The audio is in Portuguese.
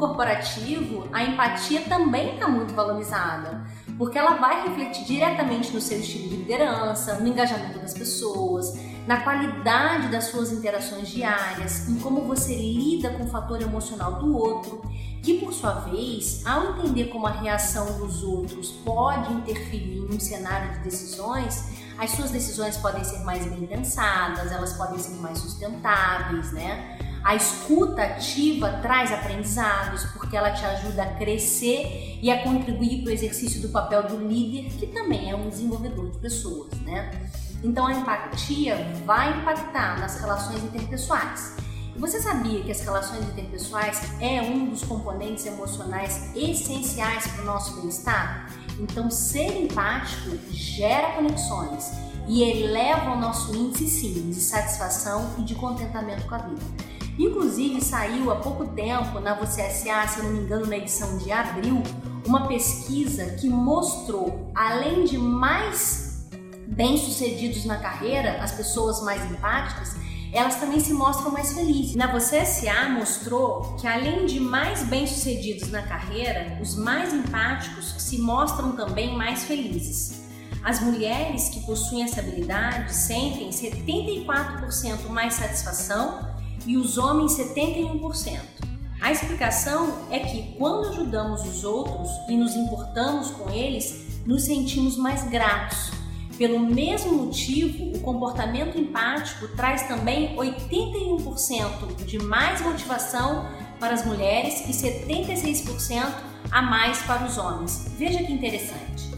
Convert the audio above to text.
corporativo, a empatia também está muito valorizada, porque ela vai refletir diretamente no seu estilo de liderança, no engajamento das pessoas, na qualidade das suas interações diárias, em como você lida com o fator emocional do outro, que por sua vez, ao entender como a reação dos outros pode interferir em um cenário de decisões, as suas decisões podem ser mais bem pensadas, elas podem ser mais sustentáveis, né? A escuta ativa traz aprendizados porque ela te ajuda a crescer e a contribuir para o exercício do papel do líder, que também é um desenvolvedor de pessoas, né? Então a empatia vai impactar nas relações interpessoais. E você sabia que as relações interpessoais é um dos componentes emocionais essenciais para o nosso bem-estar? Então ser empático gera conexões e eleva o nosso índice sim de satisfação e de contentamento com a vida. Inclusive saiu há pouco tempo na Você SA, se não me engano, na edição de abril, uma pesquisa que mostrou, além de mais bem-sucedidos na carreira, as pessoas mais empáticas, elas também se mostram mais felizes. Na Você SA mostrou que além de mais bem-sucedidos na carreira, os mais empáticos se mostram também mais felizes. As mulheres que possuem essa habilidade sentem 74% mais satisfação e os homens 71%. A explicação é que quando ajudamos os outros e nos importamos com eles, nos sentimos mais gratos pelo mesmo motivo, o comportamento empático traz também 81% de mais motivação para as mulheres e 76% a mais para os homens. Veja que interessante.